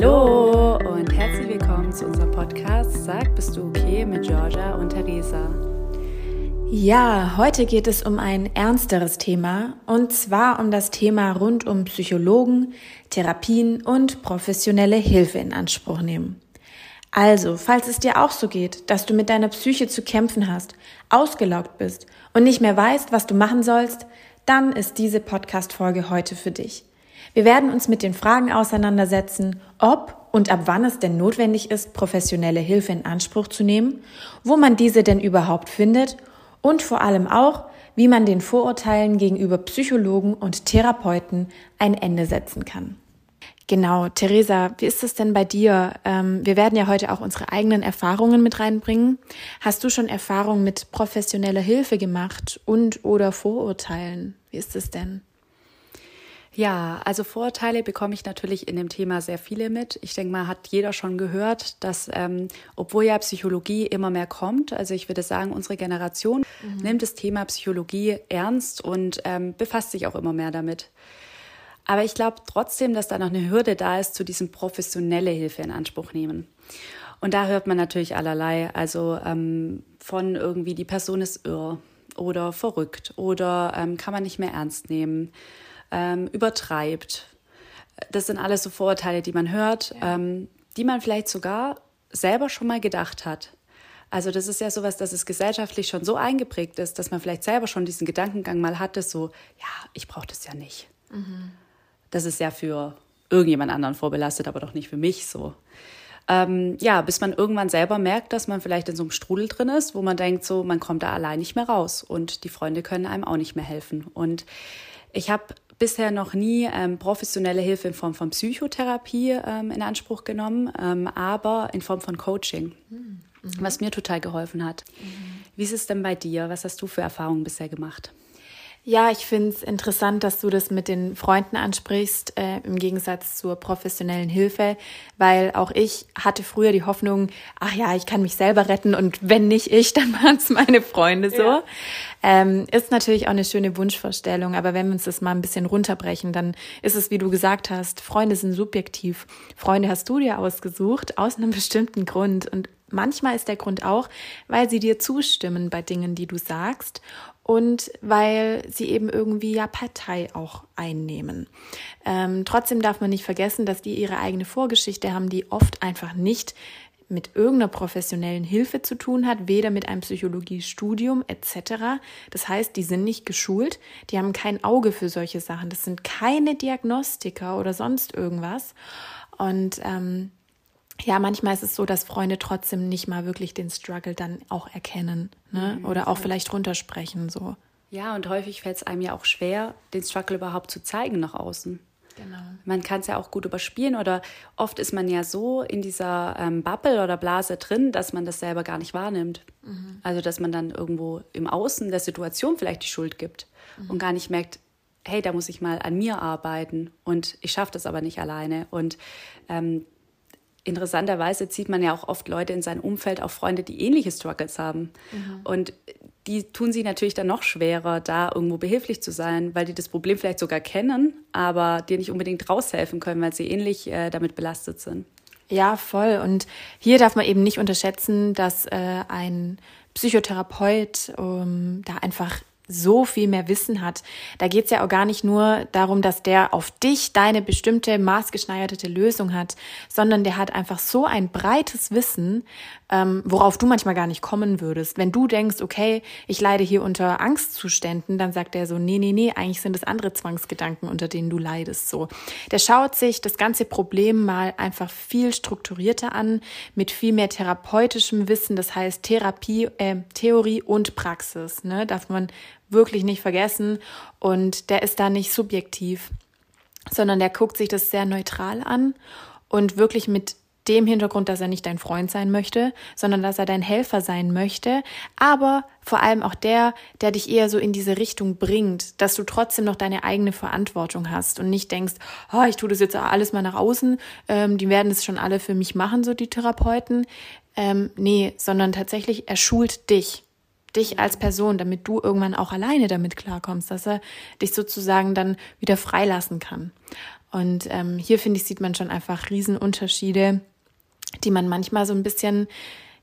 Hallo und herzlich willkommen zu unserem Podcast Sag, bist du okay mit Georgia und Theresa. Ja, heute geht es um ein ernsteres Thema und zwar um das Thema rund um Psychologen, Therapien und professionelle Hilfe in Anspruch nehmen. Also, falls es dir auch so geht, dass du mit deiner Psyche zu kämpfen hast, ausgelaugt bist und nicht mehr weißt, was du machen sollst, dann ist diese Podcast-Folge heute für dich. Wir werden uns mit den Fragen auseinandersetzen, ob und ab wann es denn notwendig ist, professionelle Hilfe in Anspruch zu nehmen, wo man diese denn überhaupt findet und vor allem auch, wie man den Vorurteilen gegenüber Psychologen und Therapeuten ein Ende setzen kann. Genau, Theresa, wie ist es denn bei dir? Ähm, wir werden ja heute auch unsere eigenen Erfahrungen mit reinbringen. Hast du schon Erfahrungen mit professioneller Hilfe gemacht und oder Vorurteilen? Wie ist es denn? Ja, also Vorurteile bekomme ich natürlich in dem Thema sehr viele mit. Ich denke mal, hat jeder schon gehört, dass ähm, obwohl ja Psychologie immer mehr kommt, also ich würde sagen, unsere Generation mhm. nimmt das Thema Psychologie ernst und ähm, befasst sich auch immer mehr damit. Aber ich glaube trotzdem, dass da noch eine Hürde da ist zu diesem professionelle Hilfe in Anspruch nehmen. Und da hört man natürlich allerlei, also ähm, von irgendwie die Person ist irr oder verrückt oder ähm, kann man nicht mehr ernst nehmen ähm, übertreibt. Das sind alles so Vorurteile, die man hört, ja. ähm, die man vielleicht sogar selber schon mal gedacht hat. Also das ist ja sowas, dass es gesellschaftlich schon so eingeprägt ist, dass man vielleicht selber schon diesen Gedankengang mal hatte, so, ja, ich brauche das ja nicht. Mhm. Das ist ja für irgendjemand anderen vorbelastet, aber doch nicht für mich so. Ähm, ja, bis man irgendwann selber merkt, dass man vielleicht in so einem Strudel drin ist, wo man denkt, so, man kommt da allein nicht mehr raus und die Freunde können einem auch nicht mehr helfen. Und ich habe bisher noch nie ähm, professionelle Hilfe in Form von Psychotherapie ähm, in Anspruch genommen, ähm, aber in Form von Coaching, mhm. was mir total geholfen hat. Mhm. Wie ist es denn bei dir? Was hast du für Erfahrungen bisher gemacht? Ja, ich finde es interessant, dass du das mit den Freunden ansprichst, äh, im Gegensatz zur professionellen Hilfe, weil auch ich hatte früher die Hoffnung, ach ja, ich kann mich selber retten und wenn nicht ich, dann waren es meine Freunde so. Ja. Ähm, ist natürlich auch eine schöne Wunschvorstellung, aber wenn wir uns das mal ein bisschen runterbrechen, dann ist es, wie du gesagt hast, Freunde sind subjektiv. Freunde hast du dir ausgesucht, aus einem bestimmten Grund und Manchmal ist der Grund auch, weil sie dir zustimmen bei Dingen, die du sagst und weil sie eben irgendwie ja Partei auch einnehmen. Ähm, trotzdem darf man nicht vergessen, dass die ihre eigene Vorgeschichte haben, die oft einfach nicht mit irgendeiner professionellen Hilfe zu tun hat, weder mit einem Psychologiestudium etc. Das heißt, die sind nicht geschult, die haben kein Auge für solche Sachen. Das sind keine Diagnostiker oder sonst irgendwas. Und ähm, ja, manchmal ist es so, dass Freunde trotzdem nicht mal wirklich den Struggle dann auch erkennen ne? Mhm, oder auch vielleicht runtersprechen so. Ja, und häufig fällt es einem ja auch schwer, den Struggle überhaupt zu zeigen nach außen. Genau. Man kann es ja auch gut überspielen oder oft ist man ja so in dieser ähm, Bubble oder Blase drin, dass man das selber gar nicht wahrnimmt. Mhm. Also dass man dann irgendwo im Außen der Situation vielleicht die Schuld gibt mhm. und gar nicht merkt, hey, da muss ich mal an mir arbeiten und ich schaffe das aber nicht alleine. Und ähm, interessanterweise zieht man ja auch oft Leute in sein Umfeld, auch Freunde, die ähnliche Struggles haben. Mhm. Und die tun sich natürlich dann noch schwerer, da irgendwo behilflich zu sein, weil die das Problem vielleicht sogar kennen, aber dir nicht unbedingt raushelfen können, weil sie ähnlich äh, damit belastet sind. Ja, voll. Und hier darf man eben nicht unterschätzen, dass äh, ein Psychotherapeut ähm, da einfach so viel mehr Wissen hat. Da geht's ja auch gar nicht nur darum, dass der auf dich deine bestimmte maßgeschneiderte Lösung hat, sondern der hat einfach so ein breites Wissen, ähm, worauf du manchmal gar nicht kommen würdest. Wenn du denkst, okay, ich leide hier unter Angstzuständen, dann sagt er so, nee, nee, nee, eigentlich sind es andere Zwangsgedanken, unter denen du leidest. So, der schaut sich das ganze Problem mal einfach viel strukturierter an, mit viel mehr therapeutischem Wissen. Das heißt Therapie, äh, Theorie und Praxis. Ne, darf man wirklich nicht vergessen. Und der ist da nicht subjektiv, sondern der guckt sich das sehr neutral an und wirklich mit dem Hintergrund, dass er nicht dein Freund sein möchte, sondern dass er dein Helfer sein möchte, aber vor allem auch der, der dich eher so in diese Richtung bringt, dass du trotzdem noch deine eigene Verantwortung hast und nicht denkst, oh, ich tue das jetzt alles mal nach außen, ähm, die werden es schon alle für mich machen, so die Therapeuten. Ähm, nee, sondern tatsächlich, er schult dich dich als Person, damit du irgendwann auch alleine damit klarkommst, dass er dich sozusagen dann wieder freilassen kann. Und ähm, hier finde ich, sieht man schon einfach Riesenunterschiede, die man manchmal so ein bisschen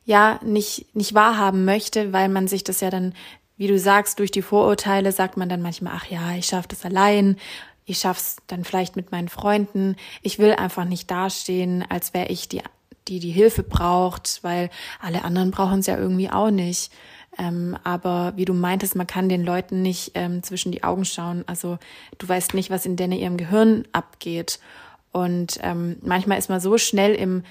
ja nicht, nicht wahrhaben möchte, weil man sich das ja dann, wie du sagst, durch die Vorurteile sagt man dann manchmal, ach ja, ich schaffe das allein, ich schaff's dann vielleicht mit meinen Freunden. Ich will einfach nicht dastehen, als wäre ich die, die die Hilfe braucht, weil alle anderen brauchen es ja irgendwie auch nicht. Ähm, aber wie du meintest, man kann den Leuten nicht ähm, zwischen die Augen schauen. Also du weißt nicht, was in denen ihrem Gehirn abgeht. Und ähm, manchmal ist man so schnell im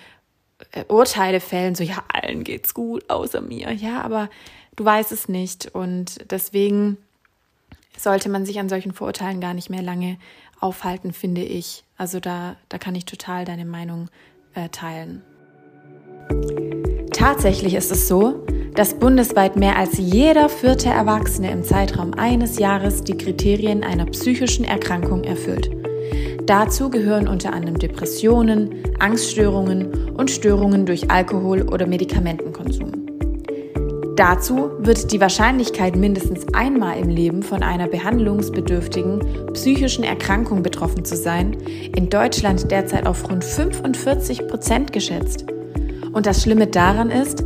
Urteile fällen, so ja, allen geht's gut, außer mir. Ja, aber du weißt es nicht. Und deswegen sollte man sich an solchen Vorurteilen gar nicht mehr lange aufhalten, finde ich. Also da, da kann ich total deine Meinung äh, teilen. Tatsächlich ist es so, dass bundesweit mehr als jeder vierte Erwachsene im Zeitraum eines Jahres die Kriterien einer psychischen Erkrankung erfüllt. Dazu gehören unter anderem Depressionen, Angststörungen und Störungen durch Alkohol- oder Medikamentenkonsum. Dazu wird die Wahrscheinlichkeit, mindestens einmal im Leben von einer behandlungsbedürftigen psychischen Erkrankung betroffen zu sein, in Deutschland derzeit auf rund 45 Prozent geschätzt. Und das Schlimme daran ist,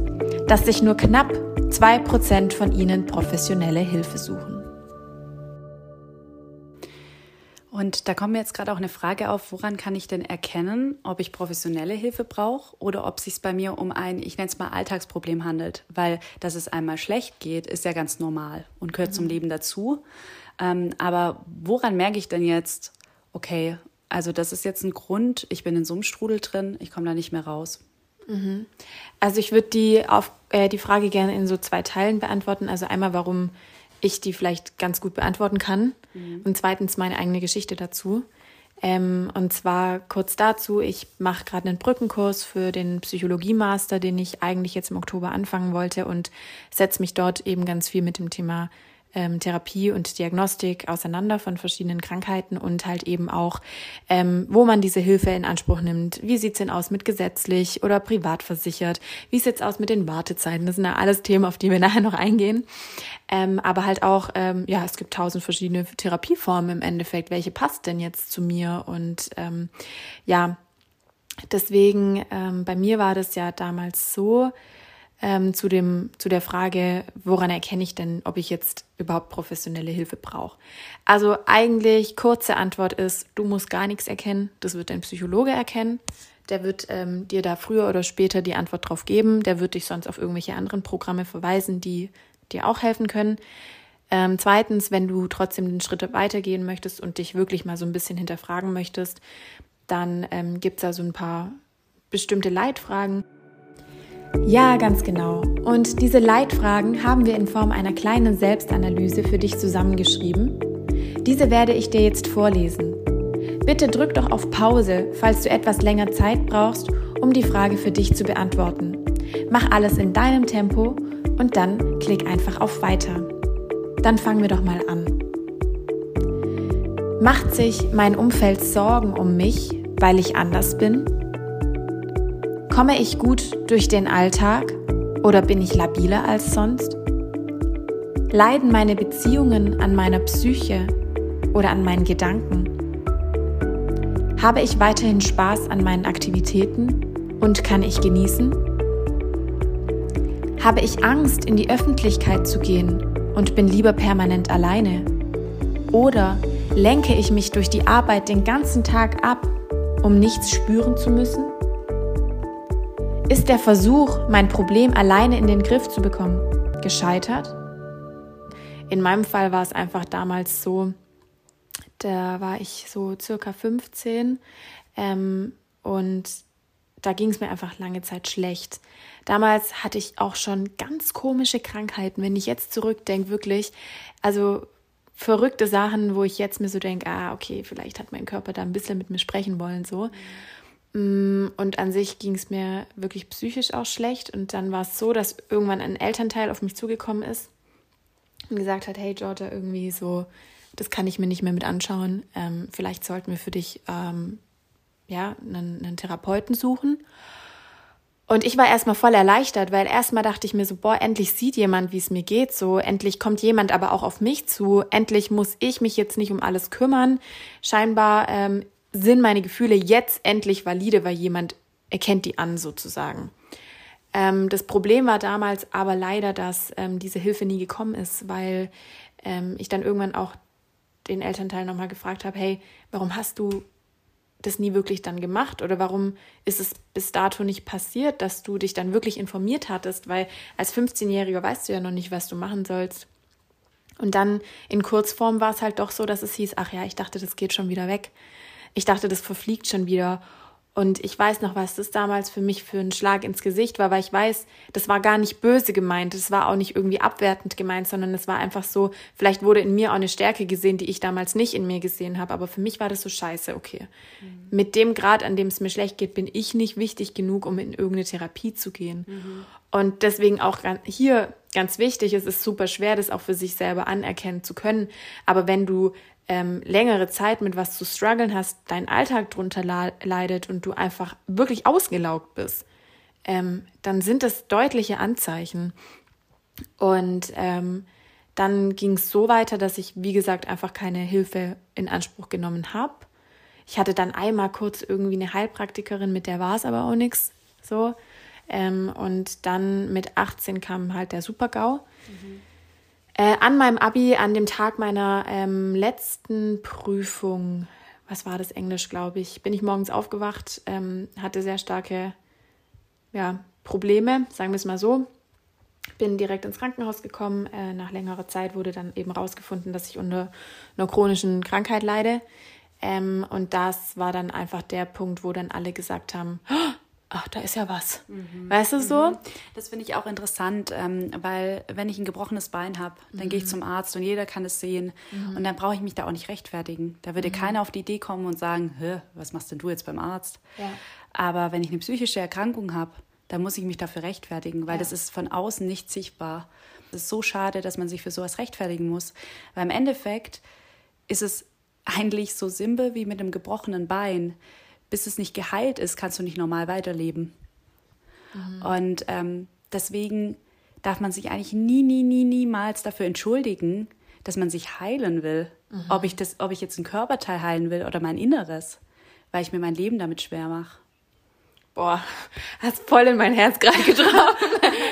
dass sich nur knapp 2% von ihnen professionelle Hilfe suchen. Und da kommt mir jetzt gerade auch eine Frage auf, woran kann ich denn erkennen, ob ich professionelle Hilfe brauche oder ob es sich bei mir um ein, ich nenne es mal Alltagsproblem handelt. Weil, dass es einmal schlecht geht, ist ja ganz normal und gehört mhm. zum Leben dazu. Ähm, aber woran merke ich denn jetzt, okay, also das ist jetzt ein Grund, ich bin in so einem Strudel drin, ich komme da nicht mehr raus. Mhm. Also ich würde die, äh, die Frage gerne in so zwei Teilen beantworten. Also einmal, warum ich die vielleicht ganz gut beantworten kann mhm. und zweitens meine eigene Geschichte dazu. Ähm, und zwar kurz dazu, ich mache gerade einen Brückenkurs für den Psychologie-Master, den ich eigentlich jetzt im Oktober anfangen wollte und setze mich dort eben ganz viel mit dem Thema ähm, Therapie und Diagnostik auseinander von verschiedenen Krankheiten und halt eben auch, ähm, wo man diese Hilfe in Anspruch nimmt. Wie sieht's denn aus mit gesetzlich oder privat versichert? Wie sieht's aus mit den Wartezeiten? Das sind ja alles Themen, auf die wir nachher noch eingehen. Ähm, aber halt auch, ähm, ja, es gibt tausend verschiedene Therapieformen im Endeffekt. Welche passt denn jetzt zu mir? Und ähm, ja, deswegen, ähm, bei mir war das ja damals so, ähm, zu, dem, zu der Frage, woran erkenne ich denn, ob ich jetzt überhaupt professionelle Hilfe brauche. Also eigentlich kurze Antwort ist, du musst gar nichts erkennen, das wird dein Psychologe erkennen. Der wird ähm, dir da früher oder später die Antwort drauf geben. Der wird dich sonst auf irgendwelche anderen Programme verweisen, die dir auch helfen können. Ähm, zweitens, wenn du trotzdem den Schritt weitergehen möchtest und dich wirklich mal so ein bisschen hinterfragen möchtest, dann ähm, gibt es da so ein paar bestimmte Leitfragen. Ja, ganz genau. Und diese Leitfragen haben wir in Form einer kleinen Selbstanalyse für dich zusammengeschrieben. Diese werde ich dir jetzt vorlesen. Bitte drück doch auf Pause, falls du etwas länger Zeit brauchst, um die Frage für dich zu beantworten. Mach alles in deinem Tempo und dann klick einfach auf Weiter. Dann fangen wir doch mal an. Macht sich mein Umfeld Sorgen um mich, weil ich anders bin? Komme ich gut durch den Alltag oder bin ich labiler als sonst? Leiden meine Beziehungen an meiner Psyche oder an meinen Gedanken? Habe ich weiterhin Spaß an meinen Aktivitäten und kann ich genießen? Habe ich Angst, in die Öffentlichkeit zu gehen und bin lieber permanent alleine? Oder lenke ich mich durch die Arbeit den ganzen Tag ab, um nichts spüren zu müssen? Ist der Versuch, mein Problem alleine in den Griff zu bekommen, gescheitert? In meinem Fall war es einfach damals so, da war ich so circa 15 ähm, und da ging es mir einfach lange Zeit schlecht. Damals hatte ich auch schon ganz komische Krankheiten, wenn ich jetzt zurückdenke, wirklich, also verrückte Sachen, wo ich jetzt mir so denke, ah, okay, vielleicht hat mein Körper da ein bisschen mit mir sprechen wollen, so. Mm, und an sich ging es mir wirklich psychisch auch schlecht. Und dann war es so, dass irgendwann ein Elternteil auf mich zugekommen ist und gesagt hat, hey Georgia, irgendwie so, das kann ich mir nicht mehr mit anschauen. Ähm, vielleicht sollten wir für dich ähm, ja, einen, einen Therapeuten suchen. Und ich war erstmal voll erleichtert, weil erstmal dachte ich mir so, boah, endlich sieht jemand, wie es mir geht, so, endlich kommt jemand aber auch auf mich zu, endlich muss ich mich jetzt nicht um alles kümmern. Scheinbar ähm, sind meine Gefühle jetzt endlich valide, weil jemand erkennt die an sozusagen. Ähm, das Problem war damals aber leider, dass ähm, diese Hilfe nie gekommen ist, weil ähm, ich dann irgendwann auch den Elternteil nochmal gefragt habe, hey, warum hast du das nie wirklich dann gemacht oder warum ist es bis dato nicht passiert, dass du dich dann wirklich informiert hattest, weil als 15-Jähriger weißt du ja noch nicht, was du machen sollst. Und dann in Kurzform war es halt doch so, dass es hieß, ach ja, ich dachte, das geht schon wieder weg. Ich dachte, das verfliegt schon wieder. Und ich weiß noch, was das damals für mich für ein Schlag ins Gesicht war, weil ich weiß, das war gar nicht böse gemeint, das war auch nicht irgendwie abwertend gemeint, sondern es war einfach so, vielleicht wurde in mir auch eine Stärke gesehen, die ich damals nicht in mir gesehen habe, aber für mich war das so scheiße, okay. Mhm. Mit dem Grad, an dem es mir schlecht geht, bin ich nicht wichtig genug, um in irgendeine Therapie zu gehen. Mhm. Und deswegen auch hier ganz wichtig, es ist super schwer, das auch für sich selber anerkennen zu können, aber wenn du ähm, längere Zeit mit was zu strugglen hast, dein Alltag drunter leidet und du einfach wirklich ausgelaugt bist, ähm, dann sind das deutliche Anzeichen. Und ähm, dann ging es so weiter, dass ich, wie gesagt, einfach keine Hilfe in Anspruch genommen habe. Ich hatte dann einmal kurz irgendwie eine Heilpraktikerin, mit der war es aber auch nichts. So. Ähm, und dann mit 18 kam halt der Supergau. Mhm. Äh, an meinem Abi, an dem Tag meiner ähm, letzten Prüfung, was war das Englisch, glaube ich, bin ich morgens aufgewacht, ähm, hatte sehr starke ja, Probleme, sagen wir es mal so. Bin direkt ins Krankenhaus gekommen. Äh, nach längerer Zeit wurde dann eben rausgefunden, dass ich unter einer chronischen Krankheit leide. Ähm, und das war dann einfach der Punkt, wo dann alle gesagt haben, oh, ach, da ist ja was. Mhm. Weißt du so? Mhm. Das finde ich auch interessant, ähm, weil wenn ich ein gebrochenes Bein habe, dann mhm. gehe ich zum Arzt und jeder kann es sehen. Mhm. Und dann brauche ich mich da auch nicht rechtfertigen. Da würde mhm. keiner auf die Idee kommen und sagen, was machst denn du jetzt beim Arzt? Ja. Aber wenn ich eine psychische Erkrankung habe, dann muss ich mich dafür rechtfertigen, weil ja. das ist von außen nicht sichtbar. Es ist so schade, dass man sich für sowas rechtfertigen muss. Weil im Endeffekt ist es eigentlich so simpel wie mit einem gebrochenen Bein bis es nicht geheilt ist, kannst du nicht normal weiterleben. Mhm. Und ähm, deswegen darf man sich eigentlich nie, nie, nie, niemals dafür entschuldigen, dass man sich heilen will. Mhm. Ob, ich das, ob ich jetzt ein Körperteil heilen will oder mein Inneres, weil ich mir mein Leben damit schwer mache. Boah, hast voll in mein Herz gerade getroffen.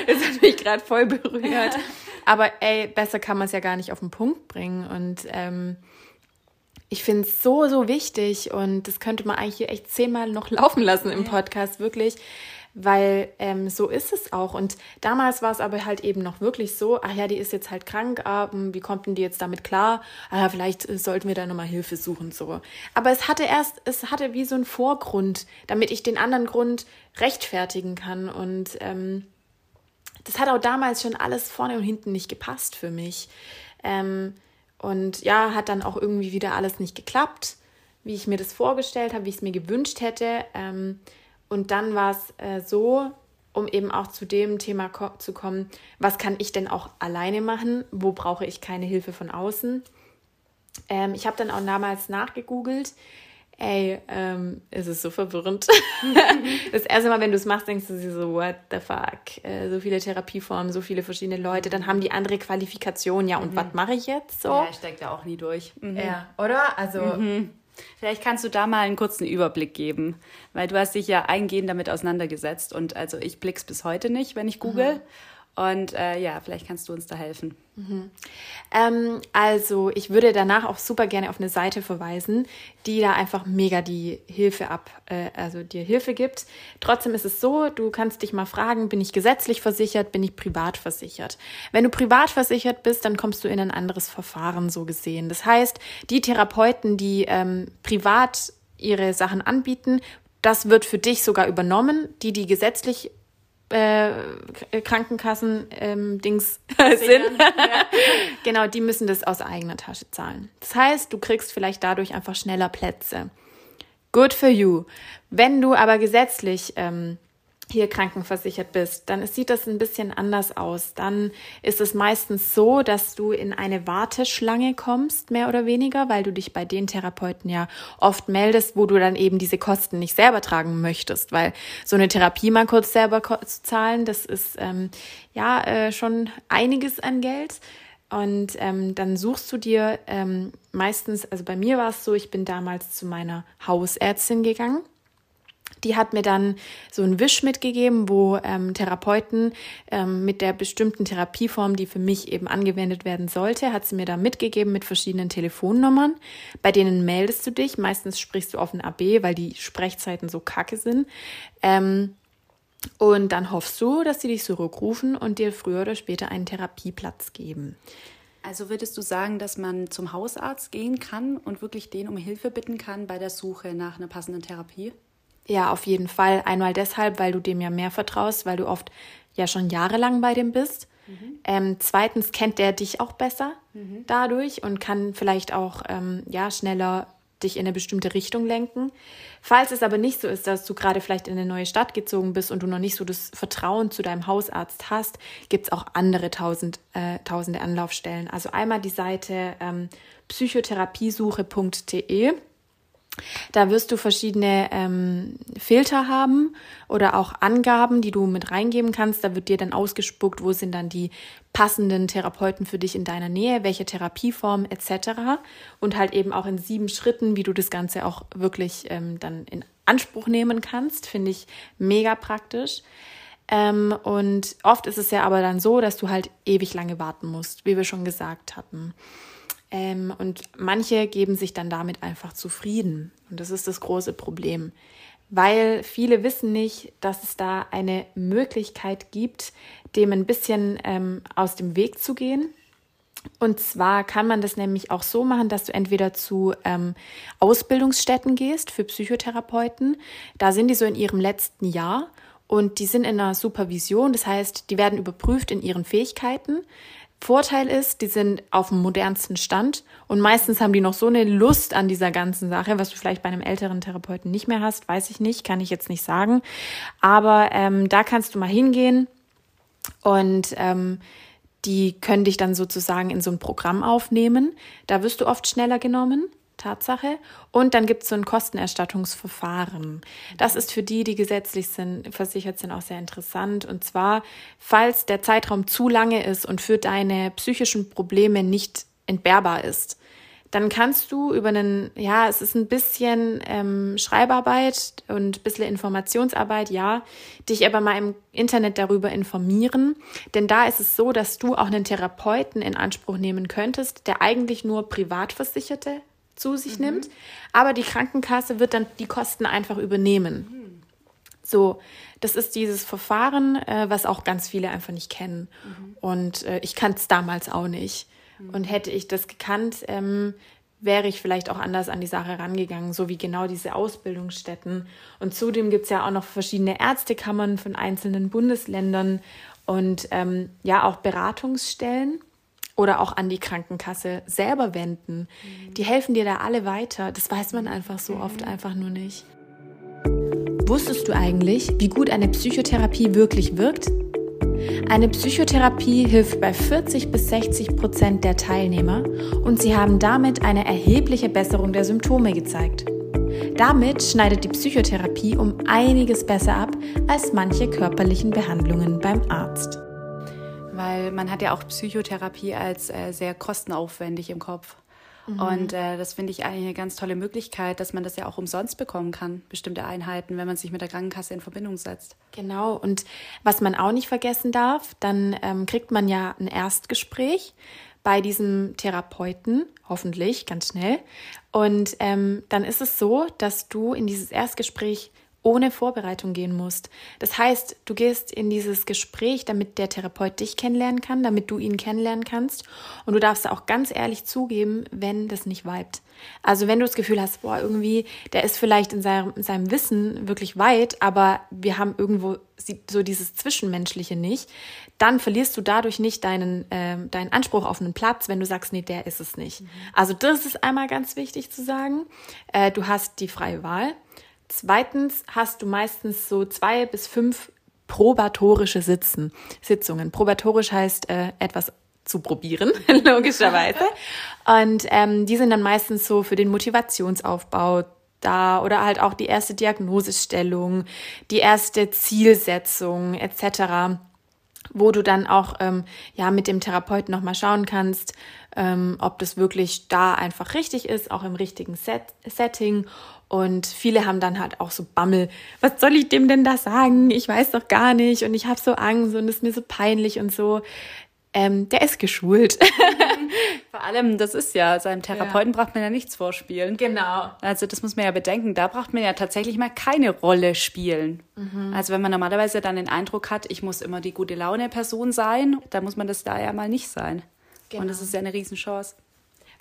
das hat mich gerade voll berührt. Aber ey, besser kann man es ja gar nicht auf den Punkt bringen. Und ähm, ich finde es so, so wichtig und das könnte man eigentlich hier echt zehnmal noch laufen lassen im Podcast, wirklich, weil ähm, so ist es auch. Und damals war es aber halt eben noch wirklich so, ach ja, die ist jetzt halt krank, aber ähm, wie kommt denn die jetzt damit klar? Ah ja, vielleicht äh, sollten wir da nochmal Hilfe suchen, so. Aber es hatte erst, es hatte wie so einen Vorgrund, damit ich den anderen Grund rechtfertigen kann und ähm, das hat auch damals schon alles vorne und hinten nicht gepasst für mich. Ähm, und ja, hat dann auch irgendwie wieder alles nicht geklappt, wie ich mir das vorgestellt habe, wie ich es mir gewünscht hätte. Ähm, und dann war es äh, so, um eben auch zu dem Thema ko zu kommen, was kann ich denn auch alleine machen? Wo brauche ich keine Hilfe von außen? Ähm, ich habe dann auch damals nachgegoogelt, Ey, ähm, es ist so verwirrend. das erste Mal, wenn du es machst, denkst du dir so, what the fuck? Äh, so viele Therapieformen, so viele verschiedene Leute, dann haben die andere Qualifikationen. Ja, und mhm. was mache ich jetzt so? Ja, ich stecke da auch nie durch. Mhm. Ja, oder? Also. Mhm. Vielleicht kannst du da mal einen kurzen Überblick geben, weil du hast dich ja eingehend damit auseinandergesetzt und also ich blick's bis heute nicht, wenn ich google. Mhm. Und äh, ja, vielleicht kannst du uns da helfen. Mhm. Ähm, also ich würde danach auch super gerne auf eine Seite verweisen, die da einfach mega die Hilfe ab, äh, also dir Hilfe gibt. Trotzdem ist es so, du kannst dich mal fragen, bin ich gesetzlich versichert, bin ich privat versichert? Wenn du privat versichert bist, dann kommst du in ein anderes Verfahren so gesehen. Das heißt, die Therapeuten, die ähm, privat ihre Sachen anbieten, das wird für dich sogar übernommen. Die, die gesetzlich äh, Krankenkassen-Dings ähm, sind, ja. genau, die müssen das aus eigener Tasche zahlen. Das heißt, du kriegst vielleicht dadurch einfach schneller Plätze. Good for you. Wenn du aber gesetzlich ähm, hier krankenversichert bist, dann sieht das ein bisschen anders aus. Dann ist es meistens so, dass du in eine Warteschlange kommst, mehr oder weniger, weil du dich bei den Therapeuten ja oft meldest, wo du dann eben diese Kosten nicht selber tragen möchtest, weil so eine Therapie mal kurz selber zu zahlen, das ist ähm, ja äh, schon einiges an Geld. und ähm, dann suchst du dir ähm, meistens, also bei mir war es so, ich bin damals zu meiner Hausärztin gegangen. Die hat mir dann so einen Wisch mitgegeben, wo ähm, Therapeuten ähm, mit der bestimmten Therapieform, die für mich eben angewendet werden sollte, hat sie mir da mitgegeben mit verschiedenen Telefonnummern. Bei denen meldest du dich. Meistens sprichst du auf ein AB, weil die Sprechzeiten so kacke sind. Ähm, und dann hoffst du, dass sie dich zurückrufen und dir früher oder später einen Therapieplatz geben. Also würdest du sagen, dass man zum Hausarzt gehen kann und wirklich den um Hilfe bitten kann bei der Suche nach einer passenden Therapie? Ja, auf jeden Fall. Einmal deshalb, weil du dem ja mehr vertraust, weil du oft ja schon jahrelang bei dem bist. Mhm. Ähm, zweitens kennt der dich auch besser mhm. dadurch und kann vielleicht auch ähm, ja schneller dich in eine bestimmte Richtung lenken. Falls es aber nicht so ist, dass du gerade vielleicht in eine neue Stadt gezogen bist und du noch nicht so das Vertrauen zu deinem Hausarzt hast, gibt es auch andere tausend, äh, tausende Anlaufstellen. Also einmal die Seite ähm, psychotherapiesuche.de. Da wirst du verschiedene ähm, Filter haben oder auch Angaben, die du mit reingeben kannst. Da wird dir dann ausgespuckt, wo sind dann die passenden Therapeuten für dich in deiner Nähe, welche Therapieform etc. Und halt eben auch in sieben Schritten, wie du das Ganze auch wirklich ähm, dann in Anspruch nehmen kannst, finde ich mega praktisch. Ähm, und oft ist es ja aber dann so, dass du halt ewig lange warten musst, wie wir schon gesagt hatten. Ähm, und manche geben sich dann damit einfach zufrieden. Und das ist das große Problem weil viele wissen nicht, dass es da eine Möglichkeit gibt, dem ein bisschen ähm, aus dem Weg zu gehen. Und zwar kann man das nämlich auch so machen, dass du entweder zu ähm, Ausbildungsstätten gehst für Psychotherapeuten. Da sind die so in ihrem letzten Jahr und die sind in einer Supervision. Das heißt, die werden überprüft in ihren Fähigkeiten. Vorteil ist, die sind auf dem modernsten Stand und meistens haben die noch so eine Lust an dieser ganzen Sache, was du vielleicht bei einem älteren Therapeuten nicht mehr hast, weiß ich nicht, kann ich jetzt nicht sagen. Aber ähm, da kannst du mal hingehen und ähm, die können dich dann sozusagen in so ein Programm aufnehmen. Da wirst du oft schneller genommen. Tatsache. Und dann gibt es so ein Kostenerstattungsverfahren. Das ist für die, die gesetzlich sind, versichert sind, auch sehr interessant. Und zwar, falls der Zeitraum zu lange ist und für deine psychischen Probleme nicht entbehrbar ist, dann kannst du über einen, ja, es ist ein bisschen ähm, Schreibarbeit und ein bisschen Informationsarbeit, ja, dich aber mal im Internet darüber informieren. Denn da ist es so, dass du auch einen Therapeuten in Anspruch nehmen könntest, der eigentlich nur Privatversicherte zu sich mhm. nimmt, aber die Krankenkasse wird dann die Kosten einfach übernehmen. Mhm. So, das ist dieses Verfahren, äh, was auch ganz viele einfach nicht kennen. Mhm. Und äh, ich kannte es damals auch nicht. Mhm. Und hätte ich das gekannt, ähm, wäre ich vielleicht auch anders an die Sache rangegangen, so wie genau diese Ausbildungsstätten. Und zudem gibt es ja auch noch verschiedene Ärztekammern von einzelnen Bundesländern und ähm, ja auch Beratungsstellen oder auch an die Krankenkasse selber wenden. Mhm. Die helfen dir da alle weiter. Das weiß man einfach so oft mhm. einfach nur nicht. Wusstest du eigentlich, wie gut eine Psychotherapie wirklich wirkt? Eine Psychotherapie hilft bei 40 bis 60 Prozent der Teilnehmer und sie haben damit eine erhebliche Besserung der Symptome gezeigt. Damit schneidet die Psychotherapie um einiges besser ab als manche körperlichen Behandlungen beim Arzt. Weil man hat ja auch Psychotherapie als äh, sehr kostenaufwendig im Kopf. Mhm. Und äh, das finde ich eigentlich eine ganz tolle Möglichkeit, dass man das ja auch umsonst bekommen kann, bestimmte Einheiten, wenn man sich mit der Krankenkasse in Verbindung setzt. Genau. Und was man auch nicht vergessen darf, dann ähm, kriegt man ja ein Erstgespräch bei diesem Therapeuten, hoffentlich ganz schnell. Und ähm, dann ist es so, dass du in dieses Erstgespräch ohne Vorbereitung gehen musst. Das heißt, du gehst in dieses Gespräch, damit der Therapeut dich kennenlernen kann, damit du ihn kennenlernen kannst. Und du darfst auch ganz ehrlich zugeben, wenn das nicht vibet. Also wenn du das Gefühl hast, boah, irgendwie, der ist vielleicht in seinem, in seinem Wissen wirklich weit, aber wir haben irgendwo so dieses Zwischenmenschliche nicht, dann verlierst du dadurch nicht deinen, äh, deinen Anspruch auf einen Platz, wenn du sagst, nee, der ist es nicht. Mhm. Also das ist einmal ganz wichtig zu sagen. Äh, du hast die freie Wahl. Zweitens hast du meistens so zwei bis fünf probatorische Sitzen, Sitzungen. Probatorisch heißt äh, etwas zu probieren, logischerweise. Und ähm, die sind dann meistens so für den Motivationsaufbau da oder halt auch die erste Diagnosestellung, die erste Zielsetzung etc wo du dann auch ähm, ja mit dem Therapeuten nochmal schauen kannst, ähm, ob das wirklich da einfach richtig ist, auch im richtigen Set Setting. Und viele haben dann halt auch so Bammel, was soll ich dem denn da sagen? Ich weiß doch gar nicht und ich habe so Angst und es ist mir so peinlich und so. Ähm, der ist geschult. Vor allem, das ist ja, seinem Therapeuten ja. braucht man ja nichts vorspielen. Genau. Also das muss man ja bedenken, da braucht man ja tatsächlich mal keine Rolle spielen. Mhm. Also wenn man normalerweise dann den Eindruck hat, ich muss immer die gute Laune Person sein, dann muss man das da ja mal nicht sein. Genau. Und das ist ja eine Riesenchance.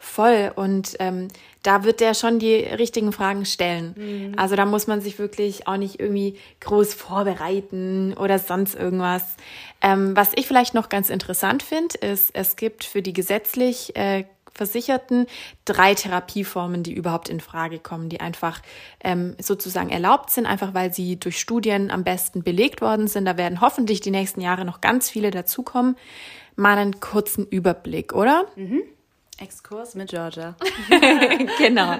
Voll. Und ähm, da wird der schon die richtigen Fragen stellen. Mhm. Also da muss man sich wirklich auch nicht irgendwie groß vorbereiten oder sonst irgendwas. Ähm, was ich vielleicht noch ganz interessant finde, ist, es gibt für die gesetzlich äh, Versicherten drei Therapieformen, die überhaupt in Frage kommen, die einfach ähm, sozusagen erlaubt sind, einfach weil sie durch Studien am besten belegt worden sind. Da werden hoffentlich die nächsten Jahre noch ganz viele dazukommen. Mal einen kurzen Überblick, oder? Mhm. Exkurs mit Georgia. genau.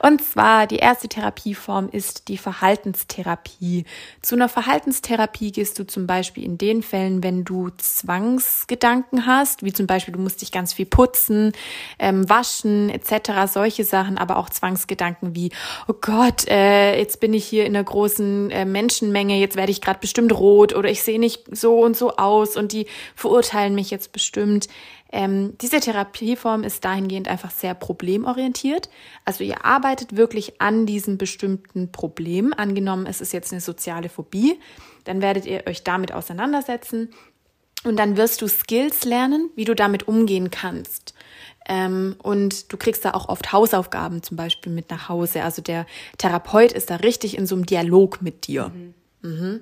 Und zwar die erste Therapieform ist die Verhaltenstherapie. Zu einer Verhaltenstherapie gehst du zum Beispiel in den Fällen, wenn du Zwangsgedanken hast, wie zum Beispiel du musst dich ganz viel putzen, ähm, waschen etc. Solche Sachen, aber auch Zwangsgedanken wie oh Gott, äh, jetzt bin ich hier in einer großen äh, Menschenmenge, jetzt werde ich gerade bestimmt rot oder ich sehe nicht so und so aus und die verurteilen mich jetzt bestimmt. Ähm, diese Therapieform ist dahingehend einfach sehr problemorientiert. Also ihr arbeitet wirklich an diesem bestimmten Problem. Angenommen, es ist jetzt eine soziale Phobie, dann werdet ihr euch damit auseinandersetzen und dann wirst du Skills lernen, wie du damit umgehen kannst. Ähm, und du kriegst da auch oft Hausaufgaben zum Beispiel mit nach Hause. Also der Therapeut ist da richtig in so einem Dialog mit dir. Mhm. Mhm.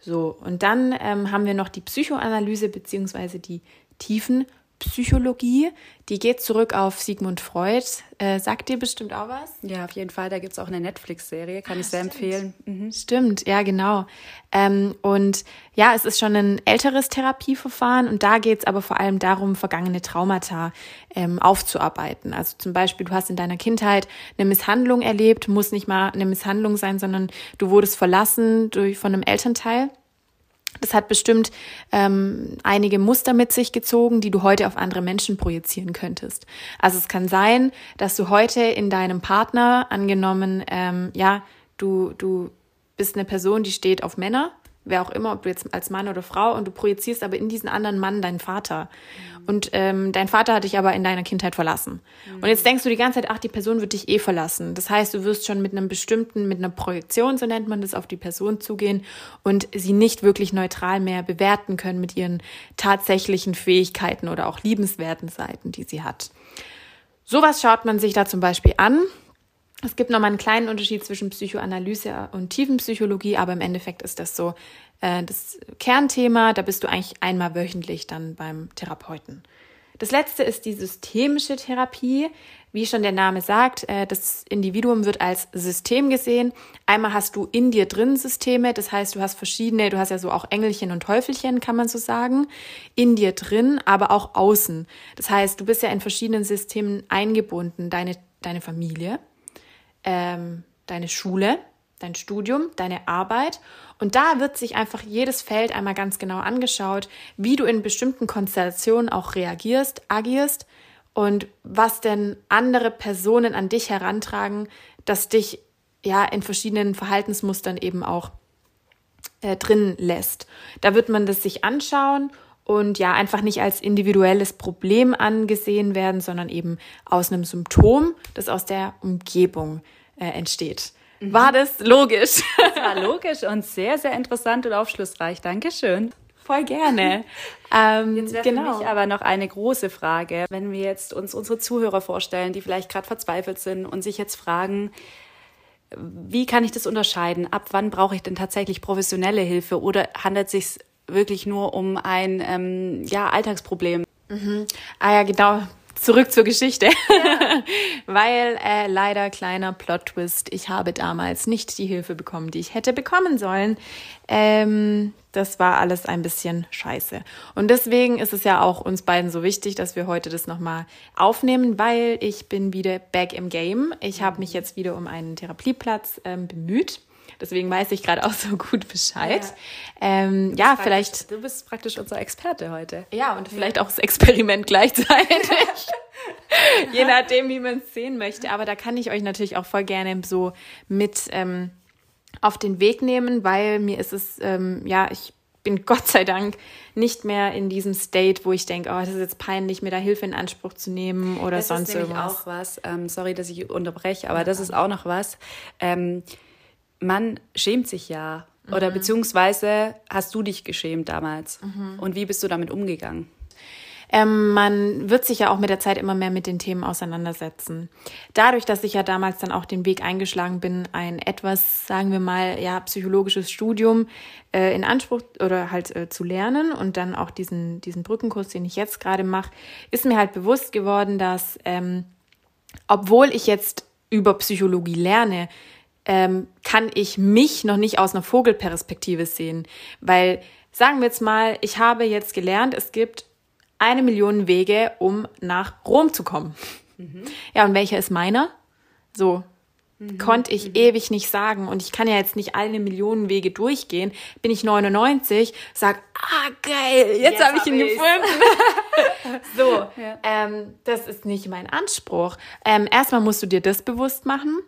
So, und dann ähm, haben wir noch die Psychoanalyse beziehungsweise die tiefen Psychologie. Die geht zurück auf Sigmund Freud. Äh, sagt dir bestimmt auch was? Ja, auf jeden Fall. Da gibt es auch eine Netflix-Serie, kann ah, ich sehr stimmt. empfehlen. Mhm. Stimmt, ja, genau. Ähm, und ja, es ist schon ein älteres Therapieverfahren und da geht es aber vor allem darum, vergangene Traumata ähm, aufzuarbeiten. Also zum Beispiel, du hast in deiner Kindheit eine Misshandlung erlebt, muss nicht mal eine Misshandlung sein, sondern du wurdest verlassen durch, von einem Elternteil das hat bestimmt ähm, einige Muster mit sich gezogen, die du heute auf andere Menschen projizieren könntest. Also es kann sein, dass du heute in deinem Partner angenommen, ähm, ja, du, du bist eine Person, die steht auf Männer wer auch immer, ob du jetzt als Mann oder Frau, und du projizierst aber in diesen anderen Mann deinen Vater. Mhm. Und ähm, dein Vater hat dich aber in deiner Kindheit verlassen. Mhm. Und jetzt denkst du die ganze Zeit, ach, die Person wird dich eh verlassen. Das heißt, du wirst schon mit einem bestimmten, mit einer Projektion, so nennt man das, auf die Person zugehen und sie nicht wirklich neutral mehr bewerten können mit ihren tatsächlichen Fähigkeiten oder auch liebenswerten Seiten, die sie hat. Sowas schaut man sich da zum Beispiel an es gibt nochmal einen kleinen Unterschied zwischen Psychoanalyse und Tiefenpsychologie, aber im Endeffekt ist das so äh, das Kernthema. Da bist du eigentlich einmal wöchentlich dann beim Therapeuten. Das letzte ist die systemische Therapie. Wie schon der Name sagt, äh, das Individuum wird als System gesehen. Einmal hast du in dir drin Systeme, das heißt, du hast verschiedene, du hast ja so auch Engelchen und Teufelchen, kann man so sagen, in dir drin, aber auch außen. Das heißt, du bist ja in verschiedenen Systemen eingebunden, deine, deine Familie, ähm, deine Schule, dein Studium, deine Arbeit. Und da wird sich einfach jedes Feld einmal ganz genau angeschaut, wie du in bestimmten Konstellationen auch reagierst, agierst und was denn andere Personen an dich herantragen, dass dich ja in verschiedenen Verhaltensmustern eben auch äh, drin lässt. Da wird man das sich anschauen und ja einfach nicht als individuelles Problem angesehen werden, sondern eben aus einem Symptom, das aus der Umgebung äh, entsteht. Mhm. War das logisch? Das war logisch und sehr, sehr interessant und aufschlussreich. Dankeschön. Voll gerne. ähm, jetzt wäre genau. für mich aber noch eine große Frage. Wenn wir jetzt uns unsere Zuhörer vorstellen, die vielleicht gerade verzweifelt sind und sich jetzt fragen, wie kann ich das unterscheiden? Ab wann brauche ich denn tatsächlich professionelle Hilfe oder handelt es sich wirklich nur um ein ähm, ja, Alltagsproblem. Mhm. Ah ja, genau. Zurück zur Geschichte. Ja. Weil äh, leider kleiner Plot-Twist, ich habe damals nicht die Hilfe bekommen, die ich hätte bekommen sollen. Ähm, das war alles ein bisschen scheiße. Und deswegen ist es ja auch uns beiden so wichtig, dass wir heute das nochmal aufnehmen, weil ich bin wieder back im Game. Ich habe mich jetzt wieder um einen Therapieplatz ähm, bemüht. Deswegen weiß ich gerade auch so gut Bescheid. Ja, ähm, ja vielleicht. Du bist praktisch unser Experte heute. Ja, und vielleicht auch das Experiment gleichzeitig. Je nachdem, wie man es sehen möchte. Aber da kann ich euch natürlich auch voll gerne so mit ähm, auf den Weg nehmen, weil mir ist es, ähm, ja, ich bin Gott sei Dank nicht mehr in diesem State, wo ich denke, oh, das ist jetzt peinlich, mir da Hilfe in Anspruch zu nehmen oder das sonst ist irgendwas. auch was. Ähm, sorry, dass ich unterbreche, aber das ist auch noch was. Ähm, man schämt sich ja. Mhm. Oder beziehungsweise hast du dich geschämt damals? Mhm. Und wie bist du damit umgegangen? Ähm, man wird sich ja auch mit der Zeit immer mehr mit den Themen auseinandersetzen. Dadurch, dass ich ja damals dann auch den Weg eingeschlagen bin, ein etwas, sagen wir mal, ja, psychologisches Studium äh, in Anspruch oder halt äh, zu lernen und dann auch diesen, diesen Brückenkurs, den ich jetzt gerade mache, ist mir halt bewusst geworden, dass ähm, obwohl ich jetzt über Psychologie lerne, ähm, kann ich mich noch nicht aus einer Vogelperspektive sehen. Weil, sagen wir jetzt mal, ich habe jetzt gelernt, es gibt eine Million Wege, um nach Rom zu kommen. Mhm. Ja, und welcher ist meiner? So. Mhm. Konnte ich mhm. ewig nicht sagen. Und ich kann ja jetzt nicht alle Millionen Wege durchgehen. Bin ich 99, sag, ah, geil, jetzt, jetzt habe ich ihn hab gefunden. so, ja. ähm, das ist nicht mein Anspruch. Ähm, erstmal musst du dir das bewusst machen,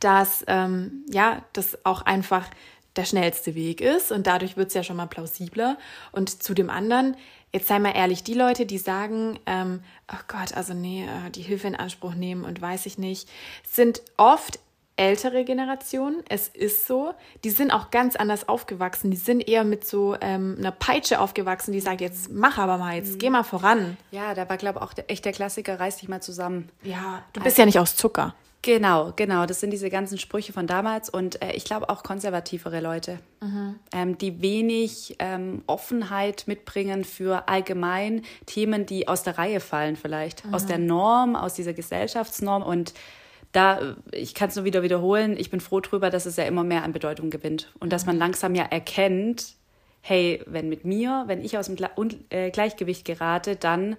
dass, ähm, ja, das auch einfach der schnellste Weg ist und dadurch wird es ja schon mal plausibler. Und zu dem anderen, Jetzt sei mal ehrlich, die Leute, die sagen, ähm, oh Gott, also nee, äh, die Hilfe in Anspruch nehmen und weiß ich nicht, sind oft ältere Generationen. Es ist so. Die sind auch ganz anders aufgewachsen. Die sind eher mit so ähm, einer Peitsche aufgewachsen, die sagt, jetzt mach aber mal, jetzt mhm. geh mal voran. Ja, da war, glaube ich, auch echt der Klassiker, reiß dich mal zusammen. Ja, du bist also, ja nicht aus Zucker. Genau, genau. Das sind diese ganzen Sprüche von damals und äh, ich glaube auch konservativere Leute, mhm. ähm, die wenig ähm, Offenheit mitbringen für allgemein Themen, die aus der Reihe fallen vielleicht, mhm. aus der Norm, aus dieser Gesellschaftsnorm und da, ich kann es nur wieder wiederholen, ich bin froh drüber, dass es ja immer mehr an Bedeutung gewinnt und mhm. dass man langsam ja erkennt, hey, wenn mit mir, wenn ich aus dem äh, Gleichgewicht gerate, dann äh,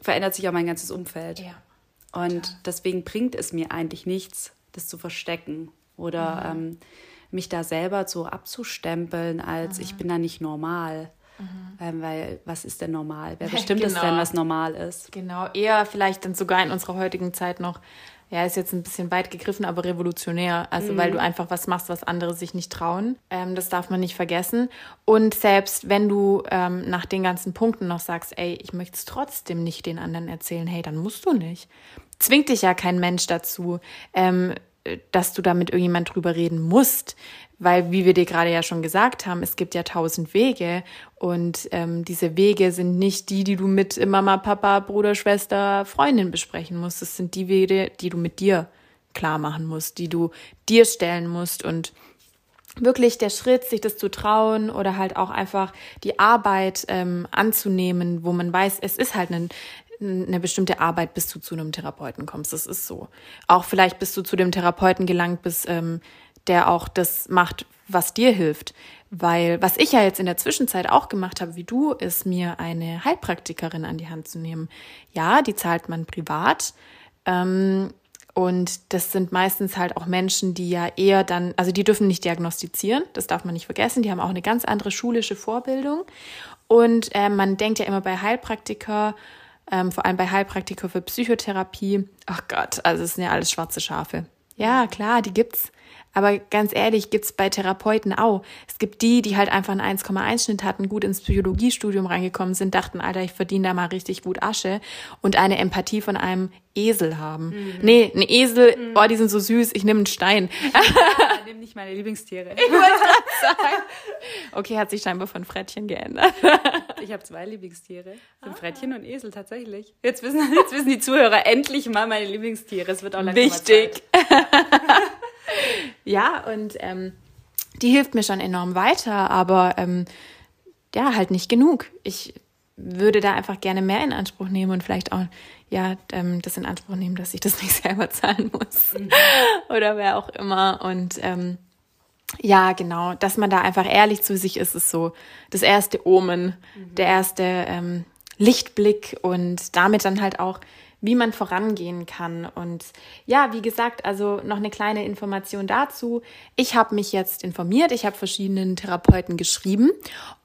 verändert sich auch mein ganzes Umfeld. Ja. Und deswegen bringt es mir eigentlich nichts, das zu verstecken oder mhm. ähm, mich da selber so abzustempeln, als mhm. ich bin da nicht normal. Mhm. Ähm, weil was ist denn normal? Wer bestimmt genau. es denn, was normal ist? Genau, eher vielleicht dann sogar in unserer heutigen Zeit noch ja, ist jetzt ein bisschen weit gegriffen, aber revolutionär. Also, mhm. weil du einfach was machst, was andere sich nicht trauen. Ähm, das darf man nicht vergessen. Und selbst wenn du ähm, nach den ganzen Punkten noch sagst, ey, ich möchte es trotzdem nicht den anderen erzählen, hey, dann musst du nicht. Zwingt dich ja kein Mensch dazu, ähm, dass du da mit irgendjemand drüber reden musst. Weil, wie wir dir gerade ja schon gesagt haben, es gibt ja tausend Wege und ähm, diese Wege sind nicht die, die du mit Mama, Papa, Bruder, Schwester, Freundin besprechen musst. Es sind die Wege, die du mit dir klar machen musst, die du dir stellen musst und wirklich der Schritt, sich das zu trauen oder halt auch einfach die Arbeit ähm, anzunehmen, wo man weiß, es ist halt ein, eine bestimmte Arbeit, bis du zu einem Therapeuten kommst. Das ist so. Auch vielleicht bis du zu dem Therapeuten gelangt bist, ähm, der auch das macht, was dir hilft. Weil was ich ja jetzt in der Zwischenzeit auch gemacht habe, wie du, ist mir eine Heilpraktikerin an die Hand zu nehmen. Ja, die zahlt man privat. Ähm, und das sind meistens halt auch Menschen, die ja eher dann, also die dürfen nicht diagnostizieren, das darf man nicht vergessen. Die haben auch eine ganz andere schulische Vorbildung. Und äh, man denkt ja immer bei Heilpraktiker, ähm, vor allem bei Heilpraktiker für Psychotherapie, ach Gott, also es sind ja alles schwarze Schafe. Ja, klar, die gibt's. Aber ganz ehrlich, gibt's bei Therapeuten auch. Es gibt die, die halt einfach einen 1,1 Schnitt hatten, gut ins Psychologiestudium reingekommen sind, dachten, Alter, ich verdiene da mal richtig gut Asche und eine Empathie von einem Esel haben. Mhm. Nee, ein Esel, mhm. oh, die sind so süß, ich nehme einen Stein. Ja, nimm nicht meine Lieblingstiere. Ich wollte gerade sagen. Okay, hat sich scheinbar von Frettchen geändert. Ich habe zwei Lieblingstiere. Sind ah. Frettchen und Esel tatsächlich. Jetzt wissen, jetzt wissen die Zuhörer endlich mal meine Lieblingstiere. Es wird auch langsam Wichtig. Ja, und ähm, die hilft mir schon enorm weiter, aber ähm, ja, halt nicht genug. Ich würde da einfach gerne mehr in Anspruch nehmen und vielleicht auch ja ähm, das in Anspruch nehmen, dass ich das nicht selber zahlen muss mhm. oder wer auch immer und ähm, ja genau, dass man da einfach ehrlich zu sich ist, ist so das erste Omen, mhm. der erste ähm, Lichtblick und damit dann halt auch wie man vorangehen kann. Und ja, wie gesagt, also noch eine kleine Information dazu. Ich habe mich jetzt informiert, ich habe verschiedenen Therapeuten geschrieben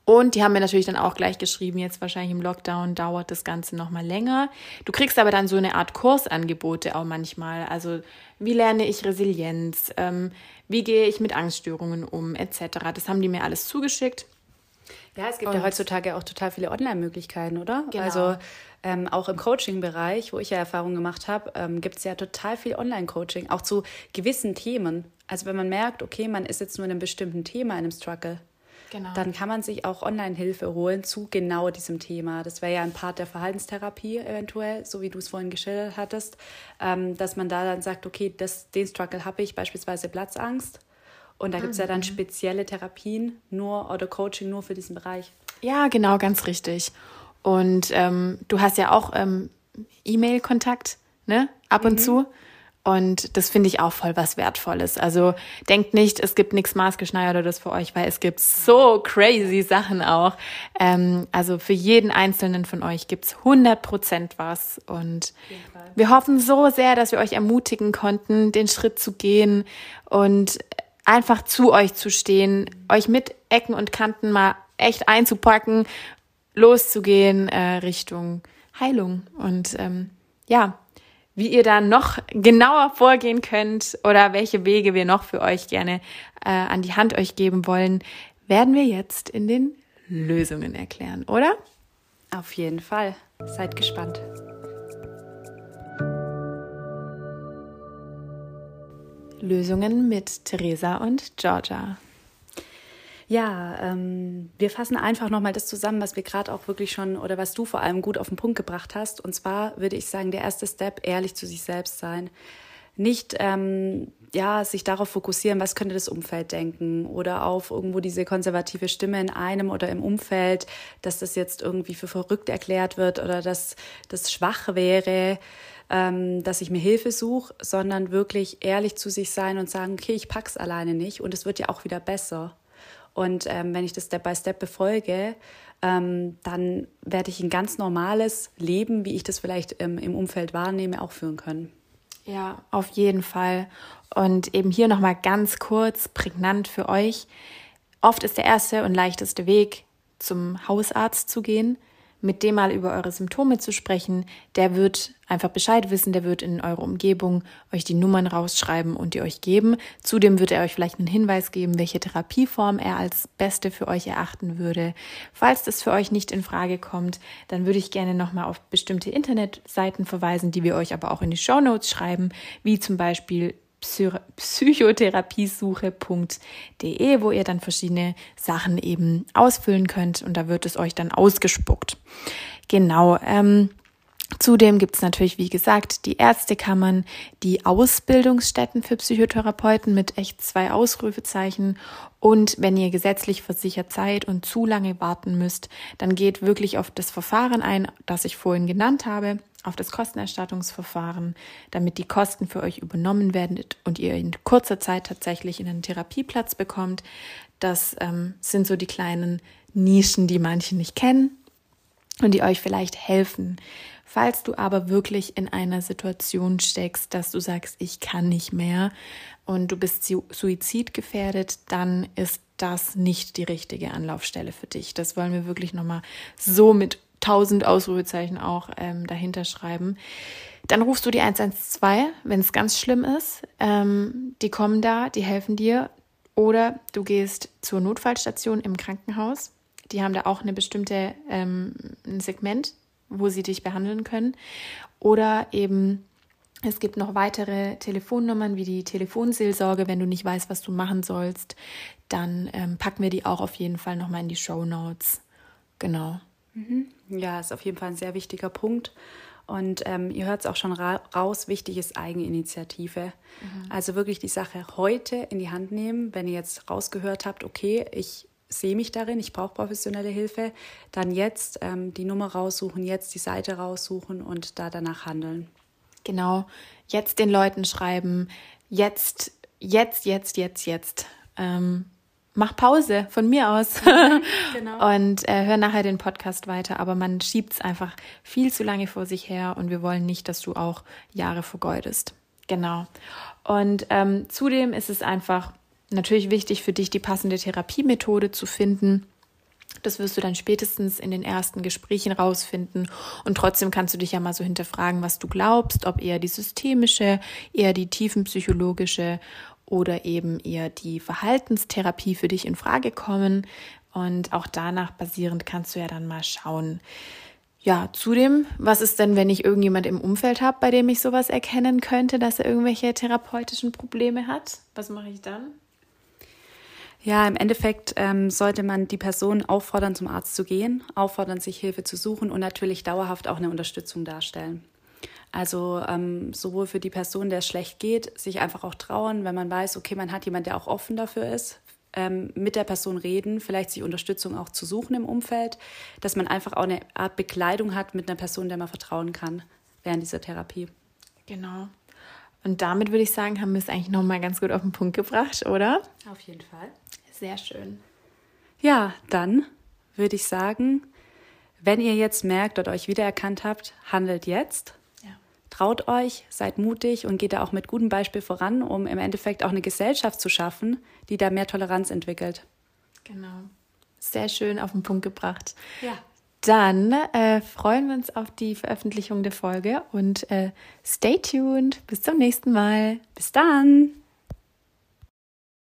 und die haben mir natürlich dann auch gleich geschrieben, jetzt wahrscheinlich im Lockdown dauert das Ganze nochmal länger. Du kriegst aber dann so eine Art Kursangebote auch manchmal. Also wie lerne ich Resilienz, ähm, wie gehe ich mit Angststörungen um, etc. Das haben die mir alles zugeschickt. Ja, es gibt und ja heutzutage auch total viele Online-Möglichkeiten, oder? Genau. Also ähm, auch im Coaching-Bereich, wo ich ja Erfahrungen gemacht habe, ähm, gibt es ja total viel Online-Coaching, auch zu gewissen Themen. Also wenn man merkt, okay, man ist jetzt nur in einem bestimmten Thema, in einem Struggle, Genau. Dann kann man sich auch Online-Hilfe holen zu genau diesem Thema. Das wäre ja ein Part der Verhaltenstherapie eventuell, so wie du es vorhin geschildert hattest, ähm, dass man da dann sagt, okay, das, den Struggle habe ich, beispielsweise Platzangst. Und da gibt es ja dann mhm. spezielle Therapien nur oder Coaching nur für diesen Bereich. Ja, genau, ganz richtig. Und ähm, du hast ja auch ähm, E-Mail-Kontakt, ne? Ab und mhm. zu. Und das finde ich auch voll was Wertvolles. Also denkt nicht, es gibt nichts maßgeschneidertes für euch, weil es gibt so crazy Sachen auch. Ähm, also für jeden einzelnen von euch gibt's 100 Prozent was. Und wir hoffen so sehr, dass wir euch ermutigen konnten, den Schritt zu gehen und einfach zu euch zu stehen, euch mit Ecken und Kanten mal echt einzupacken, loszugehen äh, Richtung Heilung. Und ähm, ja, wie ihr da noch genauer vorgehen könnt oder welche Wege wir noch für euch gerne äh, an die Hand euch geben wollen, werden wir jetzt in den Lösungen erklären, oder? Auf jeden Fall. Seid gespannt. Lösungen mit Theresa und Georgia. Ja, ähm, wir fassen einfach nochmal das zusammen, was wir gerade auch wirklich schon oder was du vor allem gut auf den Punkt gebracht hast. Und zwar würde ich sagen, der erste Step, ehrlich zu sich selbst sein. Nicht ähm, ja, sich darauf fokussieren, was könnte das Umfeld denken oder auf irgendwo diese konservative Stimme in einem oder im Umfeld, dass das jetzt irgendwie für verrückt erklärt wird oder dass das schwach wäre, ähm, dass ich mir Hilfe suche, sondern wirklich ehrlich zu sich sein und sagen, okay, ich pack's alleine nicht und es wird ja auch wieder besser. Und ähm, wenn ich das Step by Step befolge, ähm, dann werde ich ein ganz normales Leben, wie ich das vielleicht ähm, im Umfeld wahrnehme, auch führen können. Ja, auf jeden Fall. Und eben hier nochmal ganz kurz, prägnant für euch. Oft ist der erste und leichteste Weg, zum Hausarzt zu gehen mit dem mal über eure Symptome zu sprechen, der wird einfach Bescheid wissen, der wird in eurer Umgebung euch die Nummern rausschreiben und die euch geben. Zudem wird er euch vielleicht einen Hinweis geben, welche Therapieform er als beste für euch erachten würde. Falls das für euch nicht in Frage kommt, dann würde ich gerne nochmal auf bestimmte Internetseiten verweisen, die wir euch aber auch in die Show Notes schreiben, wie zum Beispiel psychotherapiesuche.de, wo ihr dann verschiedene Sachen eben ausfüllen könnt und da wird es euch dann ausgespuckt. Genau. Ähm, Zudem gibt es natürlich, wie gesagt, die Ärztekammern, die Ausbildungsstätten für Psychotherapeuten mit echt zwei Ausrufezeichen. Und wenn ihr gesetzlich versichert seid und zu lange warten müsst, dann geht wirklich auf das Verfahren ein, das ich vorhin genannt habe auf das Kostenerstattungsverfahren, damit die Kosten für euch übernommen werden und ihr in kurzer Zeit tatsächlich in einen Therapieplatz bekommt. Das ähm, sind so die kleinen Nischen, die manche nicht kennen und die euch vielleicht helfen. Falls du aber wirklich in einer Situation steckst, dass du sagst, ich kann nicht mehr und du bist suizidgefährdet, dann ist das nicht die richtige Anlaufstelle für dich. Das wollen wir wirklich nochmal so mit tausend Ausrufezeichen auch ähm, dahinter schreiben. Dann rufst du die 112, wenn es ganz schlimm ist. Ähm, die kommen da, die helfen dir. Oder du gehst zur Notfallstation im Krankenhaus. Die haben da auch eine bestimmte ähm, ein Segment, wo sie dich behandeln können. Oder eben es gibt noch weitere Telefonnummern wie die Telefonseelsorge. Wenn du nicht weißt, was du machen sollst, dann ähm, packen wir die auch auf jeden Fall nochmal in die Show Notes. Genau. Mhm. Ja, ist auf jeden Fall ein sehr wichtiger Punkt. Und ähm, ihr hört es auch schon ra raus, wichtig ist Eigeninitiative. Mhm. Also wirklich die Sache heute in die Hand nehmen, wenn ihr jetzt rausgehört habt, okay, ich sehe mich darin, ich brauche professionelle Hilfe, dann jetzt ähm, die Nummer raussuchen, jetzt die Seite raussuchen und da danach handeln. Genau, jetzt den Leuten schreiben, jetzt, jetzt, jetzt, jetzt, jetzt. Ähm, mach Pause von mir aus genau. und äh, hör nachher den Podcast weiter. Aber man schiebt es einfach viel zu lange vor sich her und wir wollen nicht, dass du auch Jahre vergeudest. Genau. Und ähm, zudem ist es einfach natürlich wichtig für dich, die passende Therapiemethode zu finden. Das wirst du dann spätestens in den ersten Gesprächen rausfinden. Und trotzdem kannst du dich ja mal so hinterfragen, was du glaubst, ob eher die systemische, eher die tiefenpsychologische oder eben eher die Verhaltenstherapie für dich in Frage kommen. Und auch danach basierend kannst du ja dann mal schauen. Ja, zudem, was ist denn, wenn ich irgendjemand im Umfeld habe, bei dem ich sowas erkennen könnte, dass er irgendwelche therapeutischen Probleme hat? Was mache ich dann? Ja, im Endeffekt ähm, sollte man die Person auffordern, zum Arzt zu gehen, auffordern, sich Hilfe zu suchen und natürlich dauerhaft auch eine Unterstützung darstellen. Also ähm, sowohl für die Person, der es schlecht geht, sich einfach auch trauen, wenn man weiß, okay, man hat jemand, der auch offen dafür ist, ähm, mit der Person reden, vielleicht sich Unterstützung auch zu suchen im Umfeld, dass man einfach auch eine Art Bekleidung hat mit einer Person, der man vertrauen kann während dieser Therapie. Genau. Und damit würde ich sagen, haben wir es eigentlich nochmal ganz gut auf den Punkt gebracht, oder? Auf jeden Fall. Sehr schön. Ja, dann würde ich sagen, wenn ihr jetzt merkt oder euch wiedererkannt habt, handelt jetzt. Traut euch, seid mutig und geht da auch mit gutem Beispiel voran, um im Endeffekt auch eine Gesellschaft zu schaffen, die da mehr Toleranz entwickelt. Genau. Sehr schön auf den Punkt gebracht. Ja. Dann äh, freuen wir uns auf die Veröffentlichung der Folge und äh, stay tuned. Bis zum nächsten Mal. Bis dann.